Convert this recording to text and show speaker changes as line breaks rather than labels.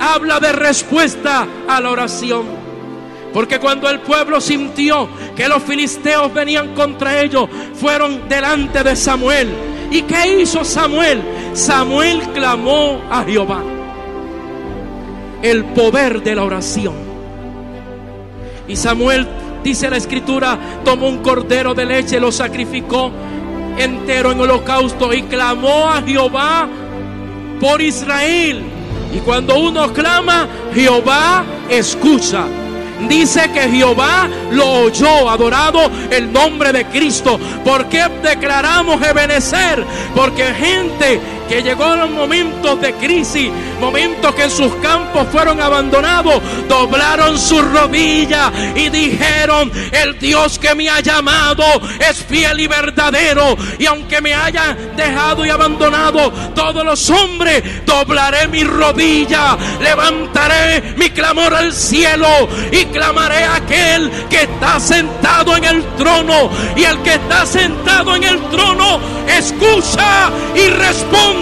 Habla de respuesta a la oración. Porque cuando el pueblo sintió que los filisteos venían contra ellos, fueron delante de Samuel. ¿Y qué hizo Samuel? Samuel clamó a Jehová. El poder de la oración. Y Samuel, dice la escritura, tomó un cordero de leche, lo sacrificó entero en holocausto y clamó a Jehová por Israel. Y cuando uno clama, Jehová escucha. Dice que Jehová lo oyó, adorado el nombre de Cristo. ¿Por qué declaramos Ebenecer? Porque gente que llegó los momentos de crisis, momentos que en sus campos fueron abandonados, doblaron sus rodillas y dijeron, el Dios que me ha llamado es fiel y verdadero. Y aunque me haya dejado y abandonado todos los hombres, doblaré mi rodilla, levantaré mi clamor al cielo y clamaré a aquel que está sentado en el trono. Y el que está sentado en el trono escucha y responde.